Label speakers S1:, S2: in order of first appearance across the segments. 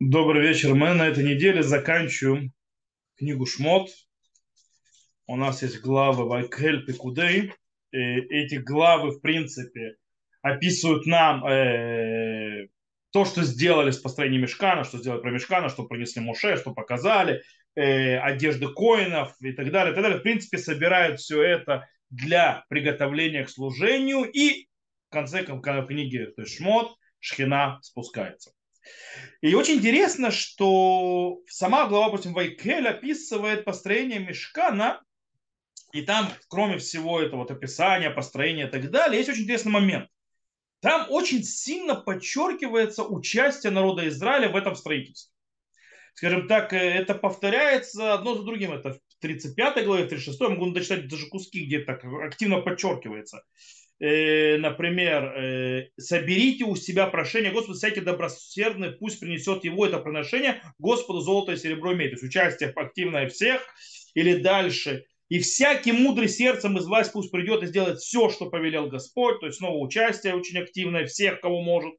S1: Добрый вечер. Мы на этой неделе заканчиваем книгу Шмот. У нас есть главы Вайкель Пикудей. И эти главы, в принципе, описывают нам э, то, что сделали с построением Мешкана, что сделали про Мешкана, что принесли Муше, что показали, э, одежды коинов и так далее, и так далее. В принципе, собирают все это для приготовления к служению и в конце книги то есть Шмот Шхина спускается. И очень интересно, что сама глава, допустим, Вайкель описывает построение мешкана, и там, кроме всего этого вот описания, построения и так далее, есть очень интересный момент. Там очень сильно подчеркивается участие народа Израиля в этом строительстве. Скажем так, э, это повторяется одно за другим. Это в 35 главе, в 36 могу дочитать даже куски, где так активно подчеркивается. Э, например, э, соберите у себя прошение Господа, всякий добросердный, пусть принесет его это приношение Господу золото и серебро имеет. То есть участие активное всех. Или дальше. И всякий мудрый сердцем из вас пусть придет и сделает все, что повелел Господь. То есть снова участие очень активное всех, кого может.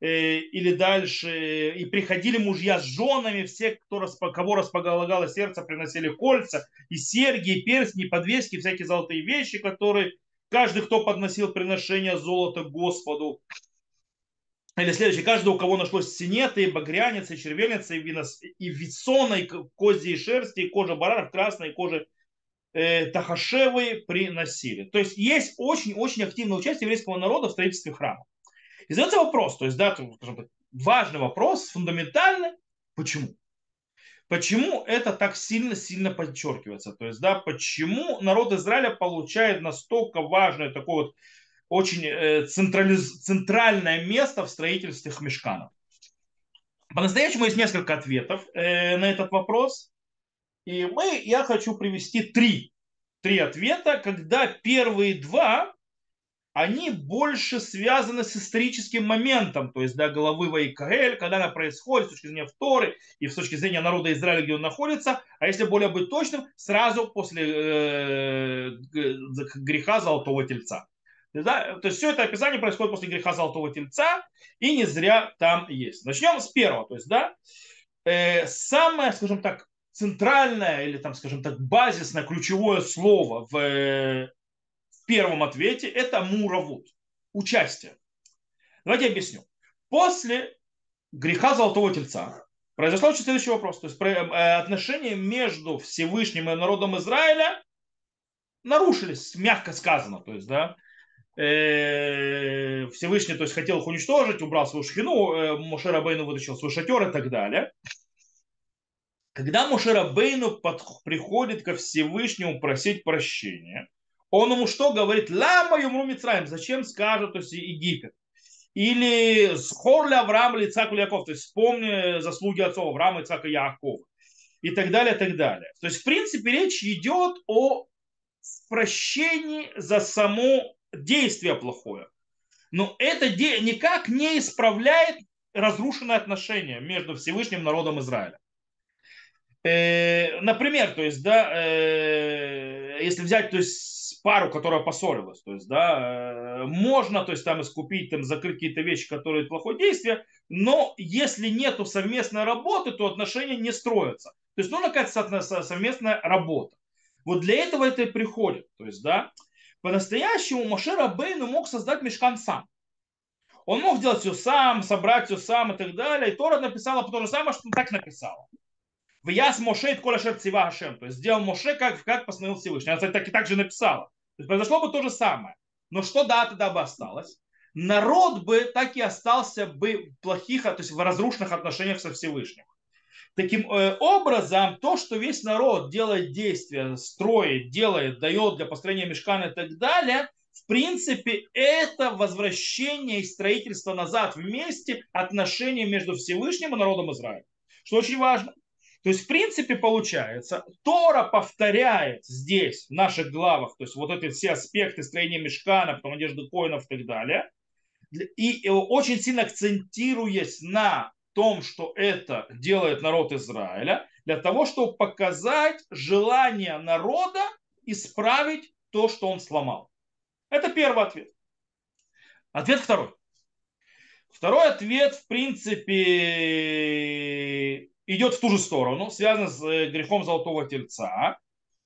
S1: Э, или дальше. И приходили мужья с женами, все, кто, кого располагало сердце, приносили кольца, и серьги, и перстни, и подвески, всякие золотые вещи, которые каждый, кто подносил приношение золота Господу. Или следующий, каждый, у кого нашлось синеты, и багряницы, и червельницы, и, винос, и висона, и козьи и шерсти, и кожа баранов, красной кожи э, тахашевы приносили. То есть есть очень-очень активное участие еврейского народа в строительстве храма. И задается вопрос, то есть, да, важный вопрос, фундаментальный, почему? Почему это так сильно-сильно подчеркивается? То есть, да, почему народ Израиля получает настолько важное такое вот очень э, централиз... центральное место в строительстве мешканов? По-настоящему есть несколько ответов э, на этот вопрос. И мы, я хочу привести три, три ответа, когда первые два они больше связаны с историческим моментом, то есть да, головы Вайкаэль, когда она происходит с точки зрения Вторы и с точки зрения народа Израиля, где он находится, а если более быть точным, сразу после э, греха Золотого Тельца. Да? То есть все это описание происходит после греха Золотого Тельца, и не зря там есть. Начнем с первого. То есть, да, э, самое, скажем так, центральное или там, скажем так, базисное, ключевое слово в э, первом ответе это муравут, участие. Давайте объясню. После греха Золотого Тельца произошел очень следующий вопрос. То есть э, отношения между Всевышним и народом Израиля нарушились, мягко сказано. То есть, да, э, Всевышний то есть, хотел их уничтожить, убрал свою шхину, э, Мошера Бейну вытащил свой шатер и так далее. Когда Мошера Бейну приходит ко Всевышнему просить прощения, он ему что говорит? Лама юмру Мицраем. Зачем скажет, то есть Египет? Или схорля Авраам или Ицак Яков. То есть вспомни заслуги отцов Авраама, Ицака Якова. И так далее, и так далее. То есть, в принципе, речь идет о прощении за само действие плохое. Но это никак не исправляет разрушенные отношения между Всевышним народом Израиля. Э, например, то есть, да, э, если взять, то есть пару, которая поссорилась. То есть, да, э, можно, то есть, там искупить, там, закрыть какие-то вещи, которые плохое действие, но если нету совместной работы, то отношения не строятся. То есть, ну, какая-то совместная работа. Вот для этого это и приходит. То есть, да, по-настоящему Машера Бейну мог создать мешкан сам. Он мог делать все сам, собрать все сам и так далее. И Тора написала то же самое, что так написала. В яс Моше и коля Хашем. То есть сделал Моше, как, как постановил Всевышний. Она так и так же написала. То есть произошло бы то же самое. Но что да, тогда бы осталось? Народ бы так и остался бы в плохих, то есть в разрушенных отношениях со Всевышним. Таким э, образом, то, что весь народ делает действия, строит, делает, дает для построения мешкана и так далее, в принципе, это возвращение и строительство назад вместе отношений между Всевышним и народом Израиля. Что очень важно. То есть, в принципе, получается, Тора повторяет здесь, в наших главах, то есть вот эти все аспекты строения мешкана, потом одежды коинов и так далее, и очень сильно акцентируясь на том, что это делает народ Израиля, для того, чтобы показать желание народа исправить то, что он сломал. Это первый ответ. Ответ второй. Второй ответ, в принципе, идет в ту же сторону, связан с э, грехом золотого тельца.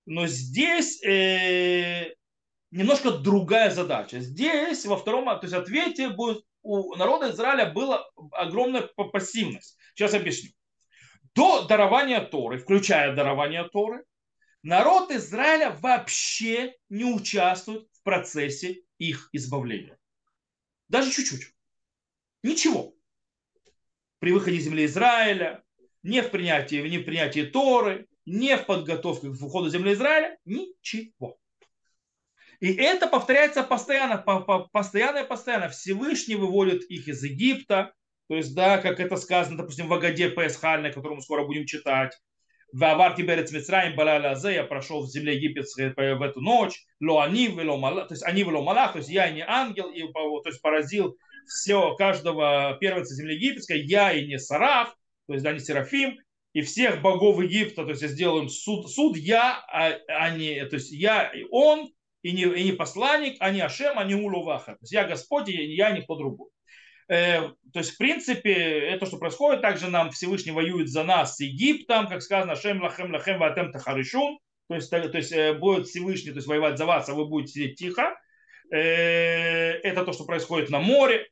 S1: Но здесь э, немножко другая задача. Здесь во втором то есть, ответе будет, у народа Израиля была огромная пассивность. Сейчас объясню. До дарования Торы, включая дарование Торы, народ Израиля вообще не участвует в процессе их избавления. Даже чуть-чуть. Ничего. При выходе земли Израиля, не в принятии, не в принятии Торы, не в подготовке к входу в землю Израиля, ничего. И это повторяется постоянно, постоянно и постоянно. Всевышний выводит их из Египта, то есть, да, как это сказано, допустим, в Агаде Песхальной, которую мы скоро будем читать. В Аварти Берец Мицраим Балаля Азе, я прошел в земле египетской в эту ночь, ло они вело то есть они вело малах, то есть я не ангел, и, то есть поразил все, каждого первенца земли египетской, я и не Сараф, то есть да, не Серафим, и всех богов Египта, то есть я сделаю им суд, суд я, а, а не, то есть я и он, и не, и не посланник, а не Ашем, а не Улуваха. То есть я Господь, и я никто другой. Э, то есть, в принципе, это, что происходит, также нам Всевышний воюет за нас с Египтом, как сказано, Шем лахем лахем ватем тахаришун, то есть, то есть э, будет Всевышний то есть, воевать за вас, а вы будете сидеть тихо. Э, это то, что происходит на море.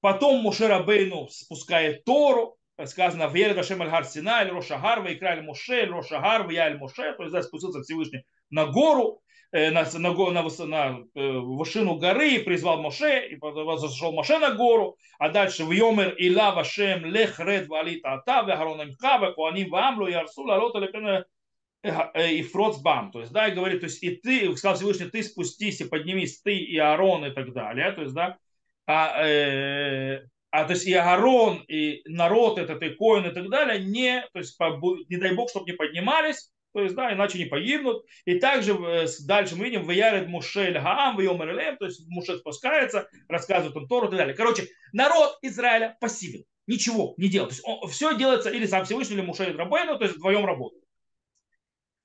S1: Потом Мушера Бейну спускает Тору, сказано, в Ельгашем Аль Синай, Рошагар, Вайкраль Моше, Рошагар, Ваяль Моше, то есть да, спустился Всевышний на гору, э, на, на, на, на, на э, вершину горы и призвал Моше, и зашел Моше на гору, а дальше в Йомер Ила Вашем Лех Ред Валит Ата, Вехарон Имха, Векуаним Вамлу, Ярсу, Лалота Лепена и Фроцбам, то есть, да, и говорит, то есть, и ты, сказал Всевышний, ты спустись и поднимись, ты и Аарон и так далее, то есть, да, а, э, а то есть и Аарон, и народ этот, и Коин и так далее, не, то есть, не дай Бог, чтобы не поднимались, то есть, да, иначе не погибнут. И также э, дальше мы видим, Ваяред Мушель Хаам, Вайомер Элем, то есть Муше спускается, рассказывает он Тору и так далее. Короче, народ Израиля пассивен, ничего не делает. То есть он, все делается или сам Всевышний, или Мушель Рабейну, то есть вдвоем работают.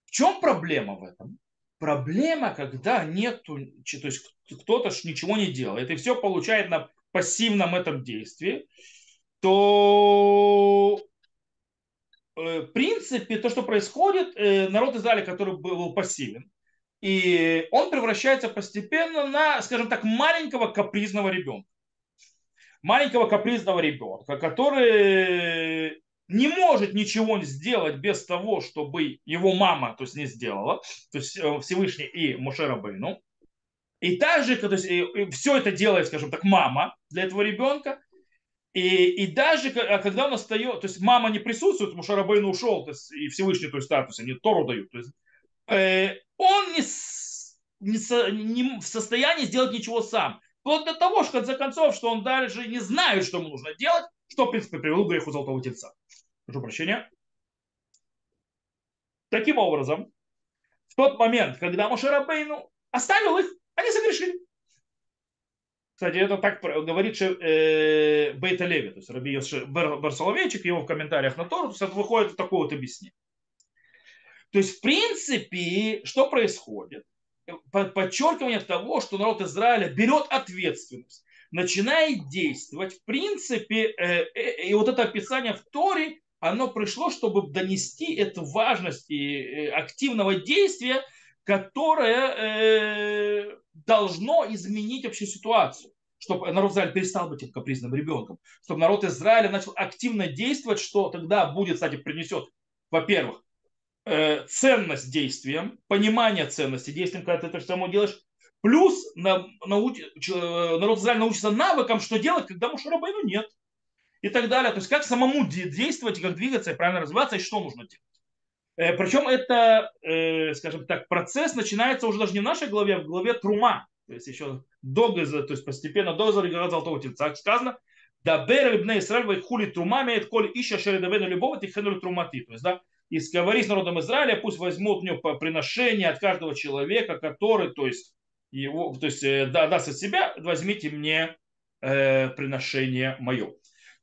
S1: В чем проблема в этом? Проблема, когда нету, то есть кто-то ничего не делает, и все получает на пассивном этом действии, то э, в принципе то, что происходит, э, народ Израиля, который был пассивен, и он превращается постепенно на, скажем так, маленького капризного ребенка. Маленького капризного ребенка, который не может ничего сделать без того, чтобы его мама то есть, не сделала, то есть э, Всевышний и Мушера Бейну. И также, то есть, и все это делает, скажем так, мама для этого ребенка. И, и даже а когда он остается, то есть мама не присутствует, потому что Рабейн ушел, то есть, и Всевышний, то есть статус, они Тору дают. То есть, э, он не, не, не в состоянии сделать ничего сам. Вплоть до того, что в конце концов, что он даже не знает, что ему нужно делать, что, в принципе, привело к греху золотого тельца. Прошу прощения. Таким образом, в тот момент, когда Мошерабейну оставил их, они согрешили. Кстати, это так говорит э, Бейта Леви, то есть Раби Барсоловейчик, его в комментариях на Тору, то есть это выходит такое вот объяснение. То есть, в принципе, что происходит? Подчеркивание того, что народ Израиля берет ответственность, начинает действовать. В принципе, э, э, и вот это описание в Торе, оно пришло, чтобы донести эту важность и э, активного действия которое э, должно изменить вообще ситуацию чтобы народ Израиля перестал быть этим капризным ребенком, чтобы народ Израиля начал активно действовать, что тогда будет, кстати, принесет, во-первых, э, ценность действиям, понимание ценности действиям, когда ты это само делаешь, плюс на, науч, э, народ Израиля научится навыкам, что делать, когда Мушарабайну нет, и так далее. То есть как самому действовать, как двигаться и правильно развиваться, и что нужно делать. Э, Причем это, э, скажем так, процесс начинается уже даже не в нашей главе, а в главе Трума. То есть еще до то есть постепенно до Заригара Золотого Тельца сказано, да бер бне Исраиль хули трума имеет коль ища шередовену любого тихенули трумати. То есть, да, и говори с народом Израиля, пусть возьмут у него приношение от каждого человека, который, то есть, его, то есть, э, да, даст от себя, возьмите мне э, приношение мое.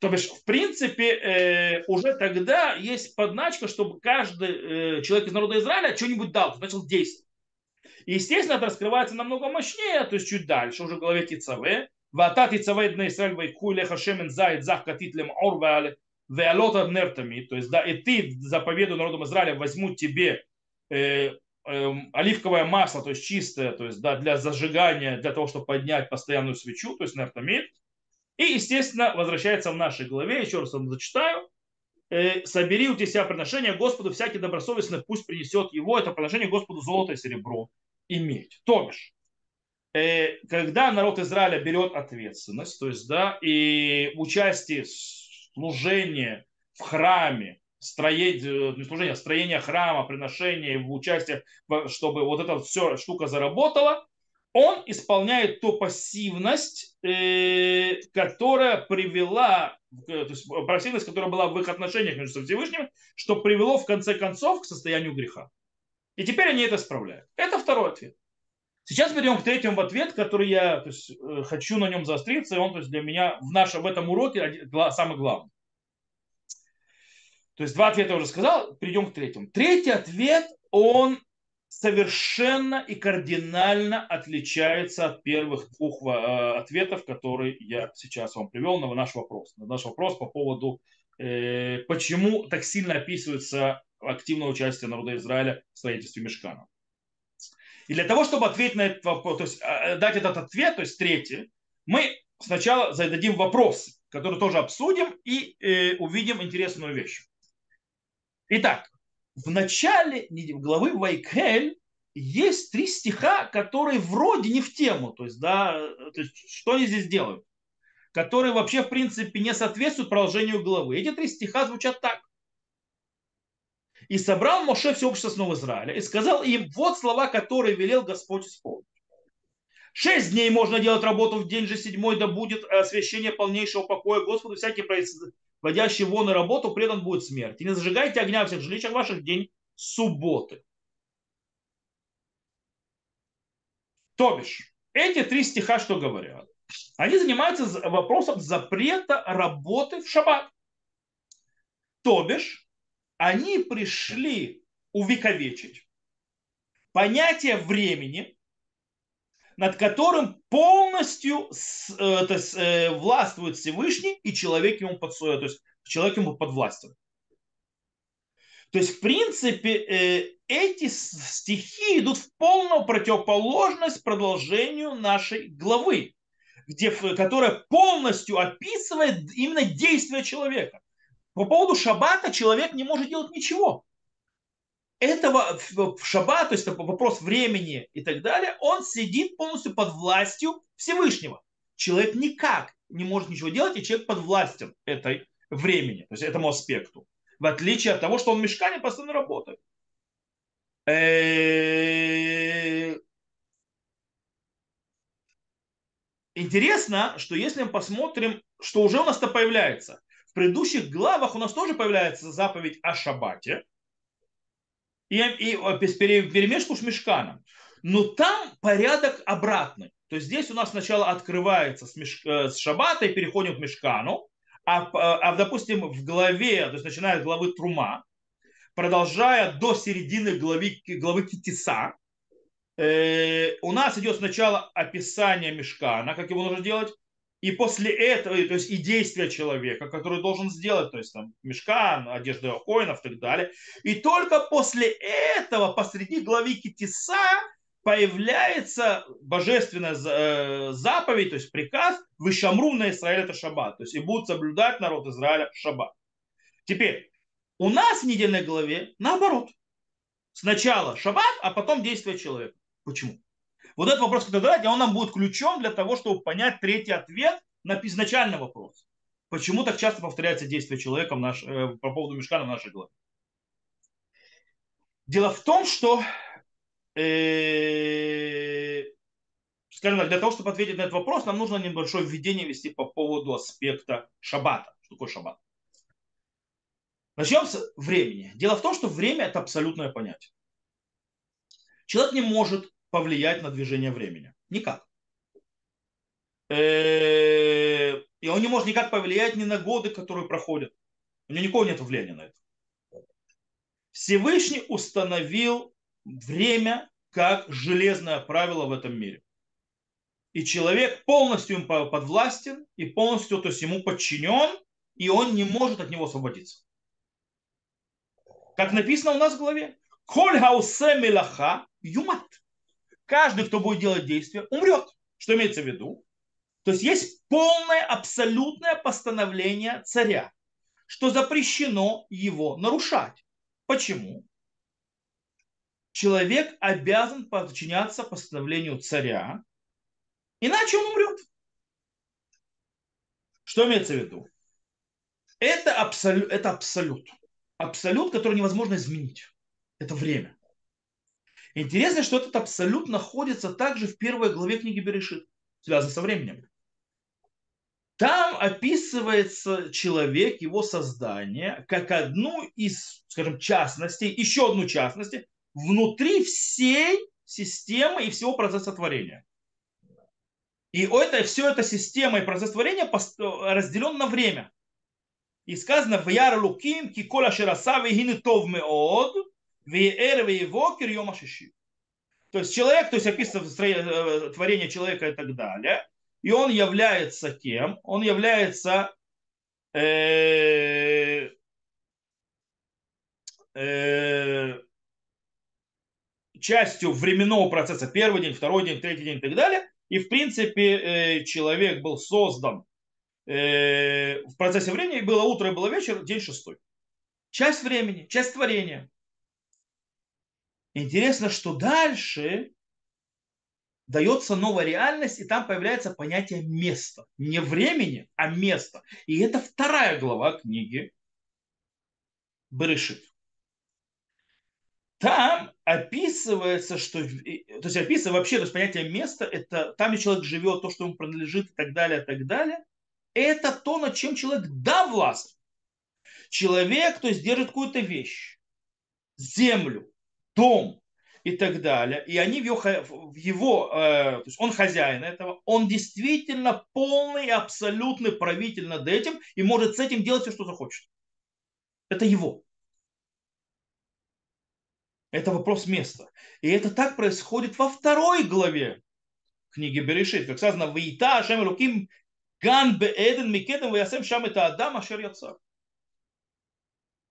S1: То бишь, в принципе, э, уже тогда есть подначка, чтобы каждый э, человек из народа Израиля что-нибудь дал, начал действовать. И, естественно, это раскрывается намного мощнее, то есть чуть дальше, уже в главе Тицаве, Ватат и цавайд на Исраиль вайку леха шемен зайд зах катит лем ор веалота нертами. То есть, да, и ты заповеду народом Израиля возьму тебе э, э, оливковое масло, то есть чистое, то есть, да, для зажигания, для того, чтобы поднять постоянную свечу, то есть нертамид. И, естественно, возвращается в нашей главе, еще раз вам зачитаю, э, собери у тебя приношение Господу, всякий добросовестный пусть принесет его, это приношение Господу золото и серебро и медь. То бишь, э, когда народ Израиля берет ответственность, то есть, да, и участие, служение в храме, строение, не служение, а строение храма, приношение, участие, чтобы вот эта все штука заработала, он исполняет ту пассивность, э, которая привела, то есть пассивность, которая была в их отношениях между Всевышним, что привело в конце концов к состоянию греха. И теперь они это исправляют. Это второй ответ. Сейчас перейдем к третьему ответ, который я то есть, э, хочу на нем заостриться, и он то есть, для меня в, нашем, в этом уроке самый главный. То есть два ответа я уже сказал, перейдем к третьему. Третий ответ, он совершенно и кардинально отличается от первых двух э, ответов, которые я сейчас вам привел на наш вопрос. На наш вопрос по поводу, э, почему так сильно описывается активное участие народа Израиля в строительстве Мешкана. И для того, чтобы ответить на этот вопрос, то есть э, дать этот ответ, то есть третий, мы сначала зададим вопрос, который тоже обсудим и увидим интересную вещь. Итак, в начале главы Вайкель есть три стиха, которые вроде не в тему, то есть, да, то есть, что они здесь делают, которые вообще, в принципе, не соответствуют продолжению главы. Эти три стиха звучат так. И собрал Моше все общество снова Израиля и сказал им, вот слова, которые велел Господь исполнить. Шесть дней можно делать работу в день же седьмой, да будет освящение полнейшего покоя Господу, всякий вводящий вон и работу, предан будет смерть. И не зажигайте огня в всех жилищах ваших день субботы. То бишь, эти три стиха что говорят? Они занимаются вопросом запрета работы в шаббат. То бишь, они пришли увековечить понятие времени, над которым полностью э, то есть, э, властвует Всевышний, и человек ему, под, то есть, человек ему подвластен. То есть, в принципе, э, эти стихи идут в полную противоположность продолжению нашей главы, где, которая полностью описывает именно действия человека. По поводу шаббата человек не может делать ничего этого в шаббат, то есть вопрос времени и так далее, он сидит полностью под властью Всевышнего. Человек никак не может ничего делать, и человек под властью этой времени, то есть этому аспекту. В отличие от того, что он в мешкане постоянно работает. Э, интересно, что если мы посмотрим, что уже у нас-то появляется. В предыдущих главах у нас тоже появляется заповедь о шаббате, и, и перемешку с мешканом. Но там порядок обратный. То есть здесь у нас сначала открывается с, меш... Э, с шаббата и переходим к мешкану, а, а, допустим, в главе, то есть начиная с главы Трума, продолжая до середины главы, главы Китиса, э, у нас идет сначала описание мешкана, как его нужно делать, и после этого, то есть и действия человека, который должен сделать, то есть там мешкан, одежда коинов и так далее. И только после этого посреди главы Китиса появляется божественная э, заповедь, то есть приказ, вышамру на Израиль это шаббат. То есть и будут соблюдать народ Израиля шаббат. Теперь, у нас в недельной главе наоборот. Сначала шаббат, а потом действие человека. Почему? Вот этот вопрос, который задать, он нам будет ключом для того, чтобы понять третий ответ на изначальный вопрос. Почему так часто повторяется действие человека наш, э, по поводу мешкана в нашей главе? Дело в том, что э, скажем так, для того, чтобы ответить на этот вопрос, нам нужно небольшое введение вести по поводу аспекта шаббата. Что такое шаббат? Начнем с времени. Дело в том, что время это абсолютное понятие. Человек не может повлиять на движение времени. Никак. Э, и он не может никак повлиять ни на годы, которые проходят. У него никакого нет влияния на это. Всевышний установил время как железное правило в этом мире. и человек полностью им подвластен и полностью то есть ему подчинен, и он не может от него освободиться. Как написано у нас в главе. Коль хаусе мелаха юмат. Каждый, кто будет делать действие, умрет. Что имеется в виду? То есть есть полное, абсолютное постановление царя, что запрещено его нарушать. Почему? Человек обязан подчиняться постановлению царя, иначе он умрет. Что имеется в виду? Это, абсолют, это абсолют. Абсолют, который невозможно изменить. Это время. Интересно, что этот абсолют находится также в первой главе книги Берешит, связан со временем. Там описывается человек, его создание, как одну из, скажем, частностей, еще одну частности внутри всей системы и всего процесса творения. И это, все эта система и процесс творения разделен на время. И сказано, в яр луким, кикола шераса, вегины тов меод, То есть человек, то есть описано э, творение человека и так далее, и он является кем? Он является э, э, частью временного процесса. Первый день, второй день, третий день и так далее. И в принципе э, человек был создан э, в процессе времени. Было утро было вечер, день шестой. Часть времени, часть творения. Интересно, что дальше дается новая реальность, и там появляется понятие места. Не времени, а места. И это вторая глава книги Берешит. Там описывается, что, то есть описывается вообще, то есть понятие места, это там, где человек живет, то, что ему принадлежит и так далее, и так далее, это то, над чем человек да власть. Человек, то есть держит какую-то вещь, землю, дом, и так далее, и они в его, в его э, то есть он хозяин этого, он действительно полный, абсолютный правитель над этим и может с этим делать все, что захочет. Это его. Это вопрос места. И это так происходит во второй главе книги Берешит. Как сказано, «Вейта Ашем Элуким ган беэден микедем вясем шам это Адам ашер яцар».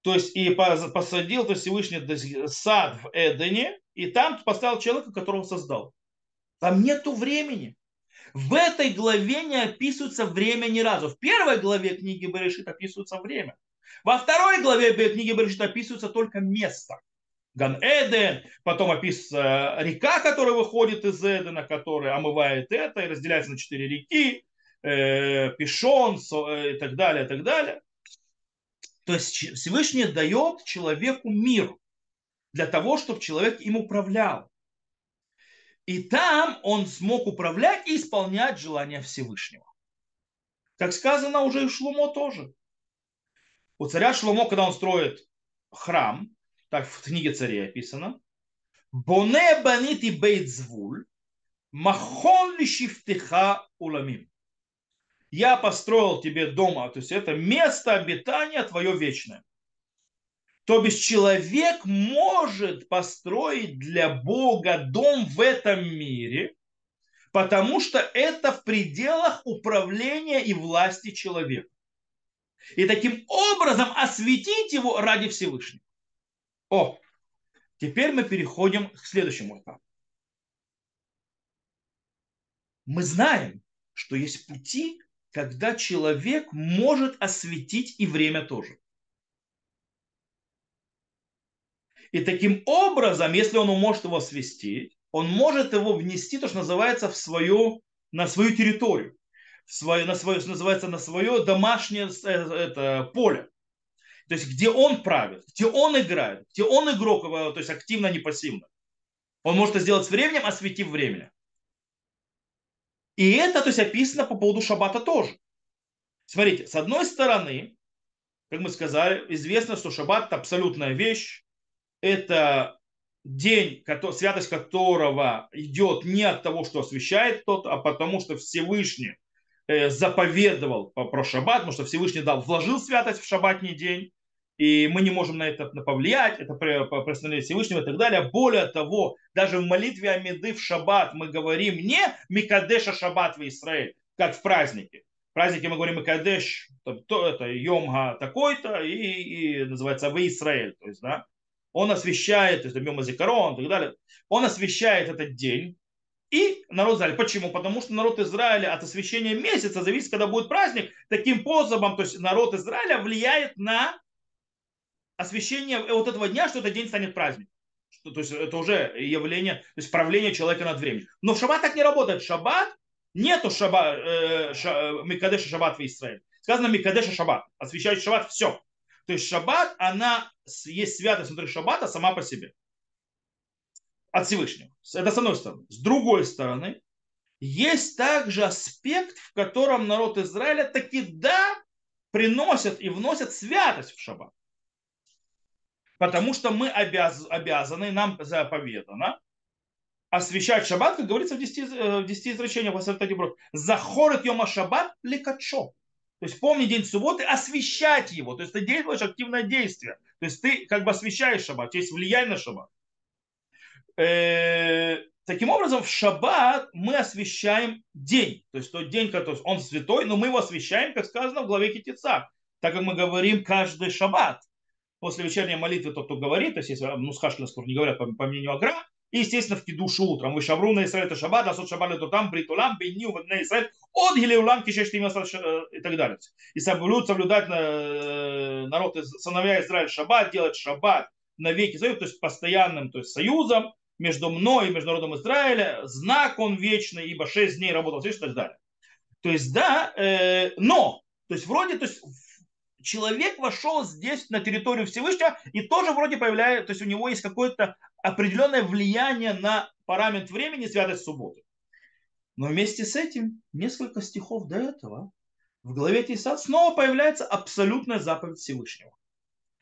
S1: То есть и посадил то Всевышний сад в Эдене, и там поставил человека, которого создал. Там нету времени. В этой главе не описывается время ни разу. В первой главе книги Берешит описывается время. Во второй главе книги Берешит описывается только место. Ган-Эден, потом описывается река, которая выходит из Эдена, которая омывает это и разделяется на четыре реки, э, Пишон э, и так далее, и так далее. То есть Всевышний дает человеку мир для того, чтобы человек им управлял. И там он смог управлять и исполнять желания Всевышнего. Как сказано уже и Шлумо тоже. У царя Шлумо, когда он строит храм, так в книге царей описано, Боне банити бейтзвуль, махон ли шифтеха уламим. Я построил тебе дома, то есть это место обитания твое вечное. То бишь человек может построить для Бога дом в этом мире, потому что это в пределах управления и власти человека. И таким образом осветить его ради Всевышнего. О, теперь мы переходим к следующему этапу. Мы знаем, что есть пути, когда человек может осветить и время тоже. И таким образом, если он может его свести, он может его внести, то, что называется, в свою, на свою территорию, в свое, на свое, что называется, на свое домашнее э, это, поле. То есть, где он правит, где он играет, где он игрок, э, то есть активно, не пассивно. Он может это сделать с временем, осветив время. И это, то есть, описано по поводу шаббата тоже. Смотрите, с одной стороны, как мы сказали, известно, что шаббат это абсолютная вещь, это день, святость которого идет не от того, что освящает тот, а потому что Всевышний э, заповедовал про шаббат, потому что Всевышний дал, вложил святость в шаббатний день, и мы не можем на это повлиять, это постановление Всевышнего и так далее. Более того, даже в молитве Амиды в шаббат мы говорим не Микадеша шаббат в Израиль, как в празднике. В празднике мы говорим Микадеш, то, это Йомга такой-то, и, и называется в Израиль. То есть, да, он освещает, то есть Йома Зикарон и так далее, он освещает этот день, и народ Израиля. Почему? Потому что народ Израиля от освещения месяца зависит, когда будет праздник. Таким способом, то есть народ Израиля влияет на освещение вот этого дня, что этот день станет праздником. Что, то есть это уже явление, то есть правление человека над временем. Но в шаббат так не работает. Шаббат нету шаба, э, ша, Микадеша шаббат в Израиле. Сказано Микадеша шаббат. Освещающий шаббат все. То есть шаббат, она есть святость внутри шаббата сама по себе. От Всевышнего. Это с одной стороны. С другой стороны, есть также аспект, в котором народ Израиля таки да приносят и вносят святость в шаббат потому что мы обяз, обязаны, нам заповедано освещать шаббат, как говорится в 10, э, в 10 изречениях в Захорет йома шаббат лекачо. То есть помни день субботы, освещать его. То есть ты делаешь активное действие. То есть ты как бы освещаешь шаббат, есть влияние на шаббат. Э, таким образом, в шаббат мы освещаем день. То есть тот день, который он святой, но мы его освещаем, как сказано в главе Китица. Так как мы говорим каждый шаббат после вечерней молитвы тот, кто говорит, то есть если ну, скажешь, не говорят по, по мнению Агра, и, естественно, в кидушу утром. Вы шабру на Израиль, это шаббат, а сот шаббат, это там, бритулам, бенью, на Израиль, от гилеулам, кишеш, и так далее. И соблюдать, соблюдать э, народ, сыновья Израиль шаббат, делать шаббат на веки союз, то есть постоянным то есть союзом между мной и между народом Израиля, знак он вечный, ибо шесть дней работал и так далее. То есть, да, э, но, то есть вроде, то есть человек вошел здесь на территорию Всевышнего и тоже вроде появляется, то есть у него есть какое-то определенное влияние на параметр времени, святость субботы. Но вместе с этим, несколько стихов до этого, в главе Тисад снова появляется абсолютная заповедь Всевышнего.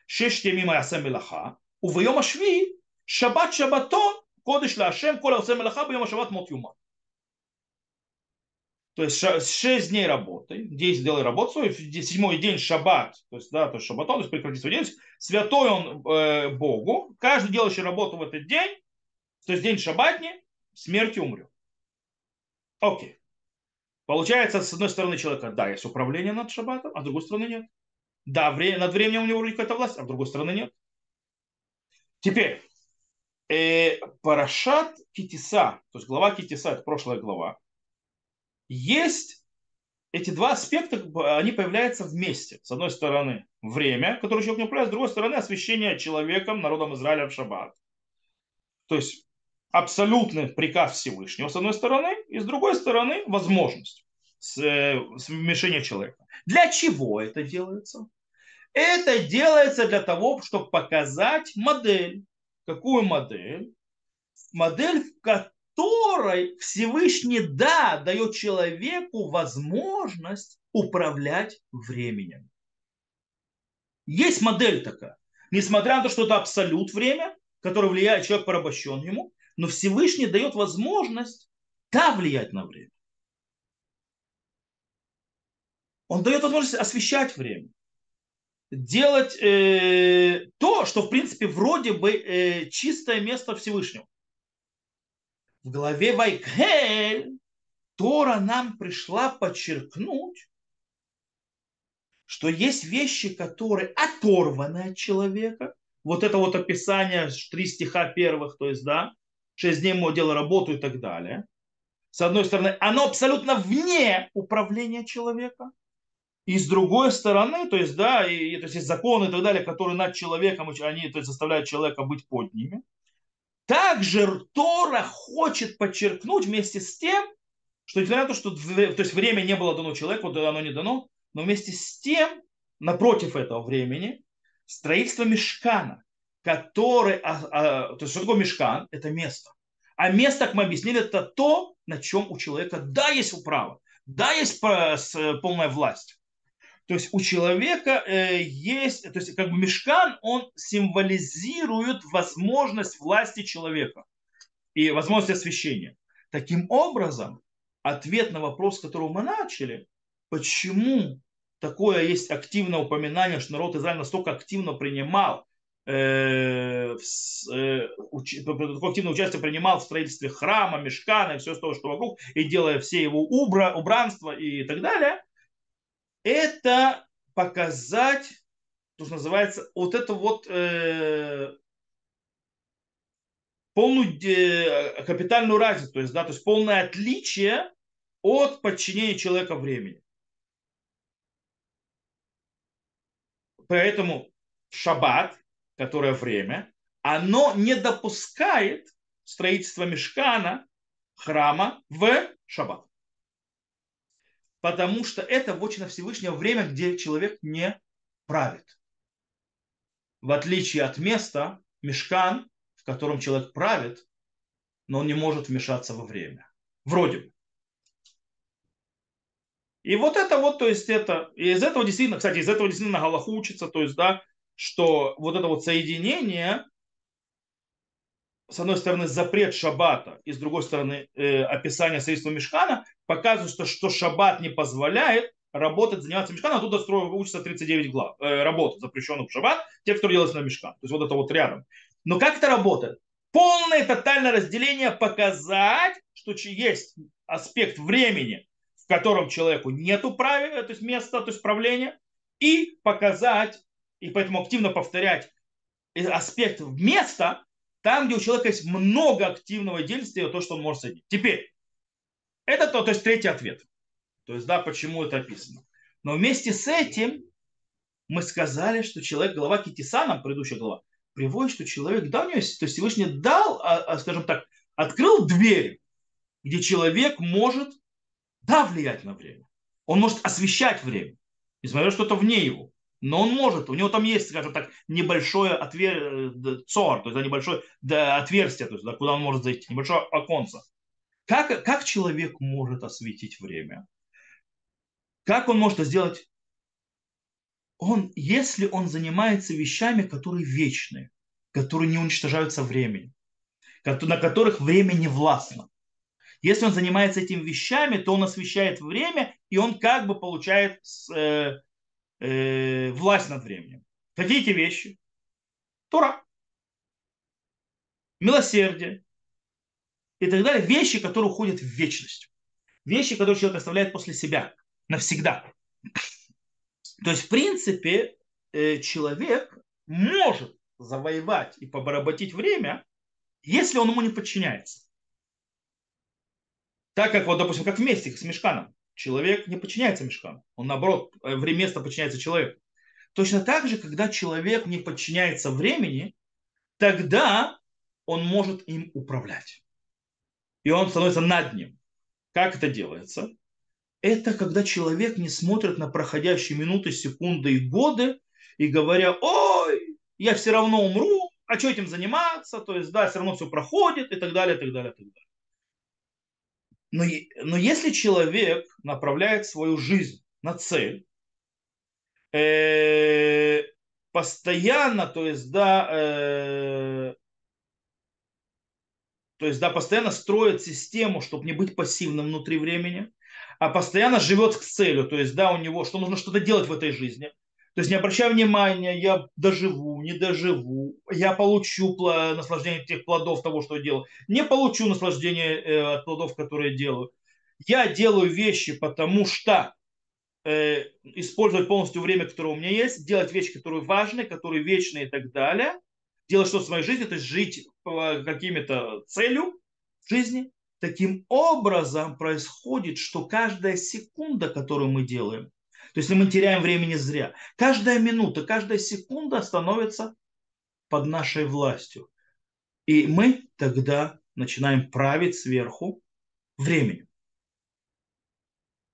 S1: Шеш мимо асем мелаха, увоем ашви, шаббат шаббатон, кодыш ла ашем, кола асем мелаха, бьем шаббат мот юма. То есть 6 дней работы, 10 делай работу свою, седьмой день шаббат, то есть, да, то есть шаббатон, то есть прекратить свою деятельность, святой он э, Богу, каждый делающий работу в этот день, то есть день шаббатни, смертью умрет. Окей. Получается, с одной стороны человека, да, есть управление над шаббатом, а с другой стороны нет. Да, время, над временем у него какая-то власть, а с другой стороны нет. Теперь, э, Парашат Китиса, то есть глава Китиса, это прошлая глава, есть эти два аспекта, они появляются вместе. С одной стороны, время, которое человек не управляет, с другой стороны, освящение человеком, народом Израиля в шаббат. То есть абсолютный приказ Всевышнего, с одной стороны, и с другой стороны, возможность смешения человека. Для чего это делается? Это делается для того, чтобы показать модель. Какую модель? Модель, в которой Всевышний, да, дает человеку возможность управлять временем. Есть модель такая. Несмотря на то, что это абсолют время, которое влияет человек порабощен ему, но Всевышний дает возможность, да, влиять на время. Он дает возможность освещать время. Делать э, то, что, в принципе, вроде бы э, чистое место Всевышнего в главе Вайкхель Тора нам пришла подчеркнуть, что есть вещи, которые оторваны от человека. Вот это вот описание, три стиха первых, то есть, да, шесть дней мое дело работу и так далее. С одной стороны, оно абсолютно вне управления человека. И с другой стороны, то есть, да, и, то есть, есть законы и так далее, которые над человеком, они то есть, заставляют человека быть под ними. Также Тора хочет подчеркнуть вместе с тем, что несмотря на то, что то есть время не было дано человеку, оно не дано, но вместе с тем, напротив этого времени, строительство мешкана, который, а, а, то есть что такое мешкан? Это место. А место, как мы объяснили, это то, на чем у человека, да, есть право, да, есть полная власть. То есть у человека э, есть, то есть как бы мешкан, он символизирует возможность власти человека и возможность освящения. Таким образом, ответ на вопрос, с которого мы начали, почему такое есть активное упоминание, что народ Израиля настолько активно принимал э, э, такое активное участие принимал в строительстве храма, мешкана и все то, что вокруг, и делая все его убра, убранства и так далее, это показать, то, что называется, вот это вот э, полную э, капитальную разницу, то есть, да, то есть полное отличие от подчинения человека времени. Поэтому шаббат, которое время, оно не допускает строительство мешкана, храма в шаббат. Потому что это вотчина Всевышнего время, где человек не правит. В отличие от места, мешкан, в котором человек правит, но он не может вмешаться во время. Вроде бы. И вот это вот, то есть это, и из этого действительно, кстати, из этого действительно Галаху учится, то есть, да, что вот это вот соединение, с одной стороны, запрет шаббата, и с другой стороны, э, описание средства мешкана, показывает, что, что шаббат не позволяет работать, заниматься мешканом, оттуда строя учится 39 глав, э, работ, запрещенных в шаббат, те, кто делают на мешкан. То есть вот это вот рядом. Но как это работает? Полное тотальное разделение показать, что есть аспект времени, в котором человеку нету правила, то есть места, то есть правления, и показать, и поэтому активно повторять аспект места, там, где у человека есть много активного действия, то, что он может соединить. Теперь, это то, то есть третий ответ. То есть, да, почему это описано. Но вместе с этим мы сказали, что человек, глава Китисана, предыдущая глава, приводит, что человек, да, у него есть, то есть Всевышний дал, а, а, скажем так, открыл дверь, где человек может да, влиять на время. Он может освещать время, несмотря что-то вне его. Но он может, у него там есть, скажем так, небольшое отвер... Э, цор, то есть небольшое отверстие, то есть, да, куда он может зайти, небольшое оконце. Как, как человек может осветить время? Как он может это сделать? Он, если он занимается вещами, которые вечные, которые не уничтожаются временем, на которых время не властно. Если он занимается этими вещами, то он освещает время, и он как бы получает э, э, власть над временем. Какие эти вещи? Тура. Милосердие. И так далее. Вещи, которые уходят в вечность. Вещи, которые человек оставляет после себя. Навсегда. То есть, в принципе, э, человек может завоевать и побороботить время, если он ему не подчиняется. Так как, вот, допустим, как вместе с мешканом. Человек не подчиняется мешкану. Он, наоборот, э, время место подчиняется человеку. Точно так же, когда человек не подчиняется времени, тогда он может им управлять. И он становится над ним. Как это делается? Это когда человек не смотрит на проходящие минуты, секунды и годы и говоря, ой, я все равно умру, а что этим заниматься, то есть, да, все равно все проходит и так далее, и так далее, и так далее. Но, но если человек направляет свою жизнь на цель, э, постоянно, то есть, да, э, то есть, да, постоянно строит систему, чтобы не быть пассивным внутри времени, а постоянно живет к целью, то есть, да, у него, что нужно что-то делать в этой жизни – то есть не обращая внимания, я доживу, не доживу, я получу наслаждение тех плодов того, что я делаю, не получу наслаждение э, от плодов, которые я делаю. Я делаю вещи, потому что э, использовать полностью время, которое у меня есть, делать вещи, которые важны, которые вечные и так далее, делать что-то в своей жизни, то есть жить по каким-то целью в жизни. Таким образом происходит, что каждая секунда, которую мы делаем, то есть мы теряем времени зря. Каждая минута, каждая секунда становится под нашей властью. И мы тогда начинаем править сверху временем.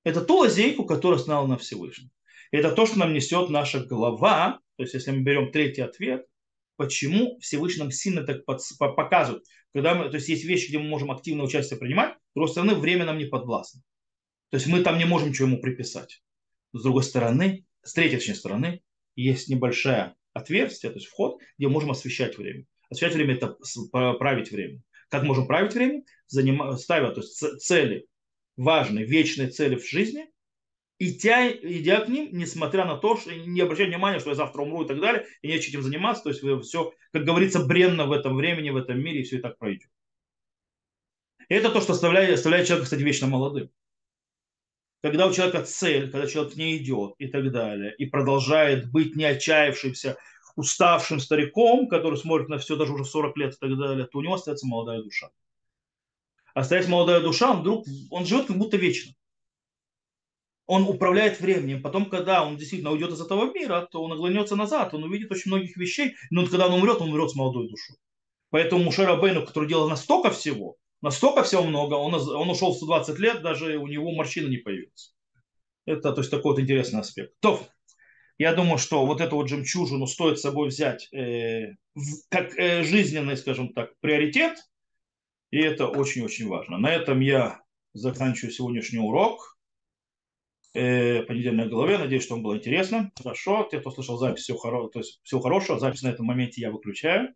S1: Это ту лазейку, которую знал на Всевышний. Это то, что нам несет наша голова. То есть, если мы берем третий ответ, почему Всевышний нам сильно так показывает. Когда мы, то есть, есть вещи, где мы можем активное участие принимать, с другой стороны, время нам не подвластно. То есть, мы там не можем чего ему приписать. С другой стороны, с третьей точнее стороны, есть небольшое отверстие, то есть вход, где можем освещать время. Освещать время – это править время. Как можем править время? Заним... Ставя то есть цели, важные, вечные цели в жизни, идя, идя к ним, несмотря на то, что не обращая внимания, что я завтра умру и так далее, и нечем этим заниматься, то есть вы все, как говорится, бренно в этом времени, в этом мире, и все и так пройдет. И это то, что оставляет, оставляет человека, кстати, вечно молодым. Когда у человека цель, когда человек не идет и так далее, и продолжает быть не отчаявшимся, уставшим стариком, который смотрит на все даже уже 40 лет и так далее, то у него остается молодая душа. Остается молодая душа, он вдруг, он живет как будто вечно он управляет временем. Потом, когда он действительно уйдет из этого мира, то он наклонется назад, он увидит очень многих вещей, но когда он умрет, он умрет с молодой душой. Поэтому Мушера Бейну, который делал настолько всего, настолько всего много, он, он ушел в 120 лет, даже у него морщина не появилась. Это то есть, такой вот интересный аспект. То, я думаю, что вот эту вот жемчужину стоит с собой взять э, как э, жизненный, скажем так, приоритет, и это очень-очень важно. На этом я заканчиваю сегодняшний урок э, голове. Надеюсь, что вам было интересно. Хорошо. Те, кто слышал запись, всего, хоро... то есть, всего хорошего. Запись на этом моменте я выключаю.